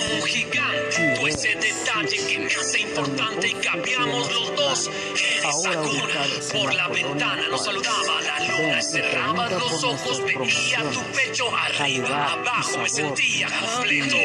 un gigante. Tú ese detalle que me hace importante y cambiamos los dos. Eres Sakura. Por la ventana nos saludaba la luna. Cerraba los ojos, veía tu pecho arriba, abajo. Me sentía completo.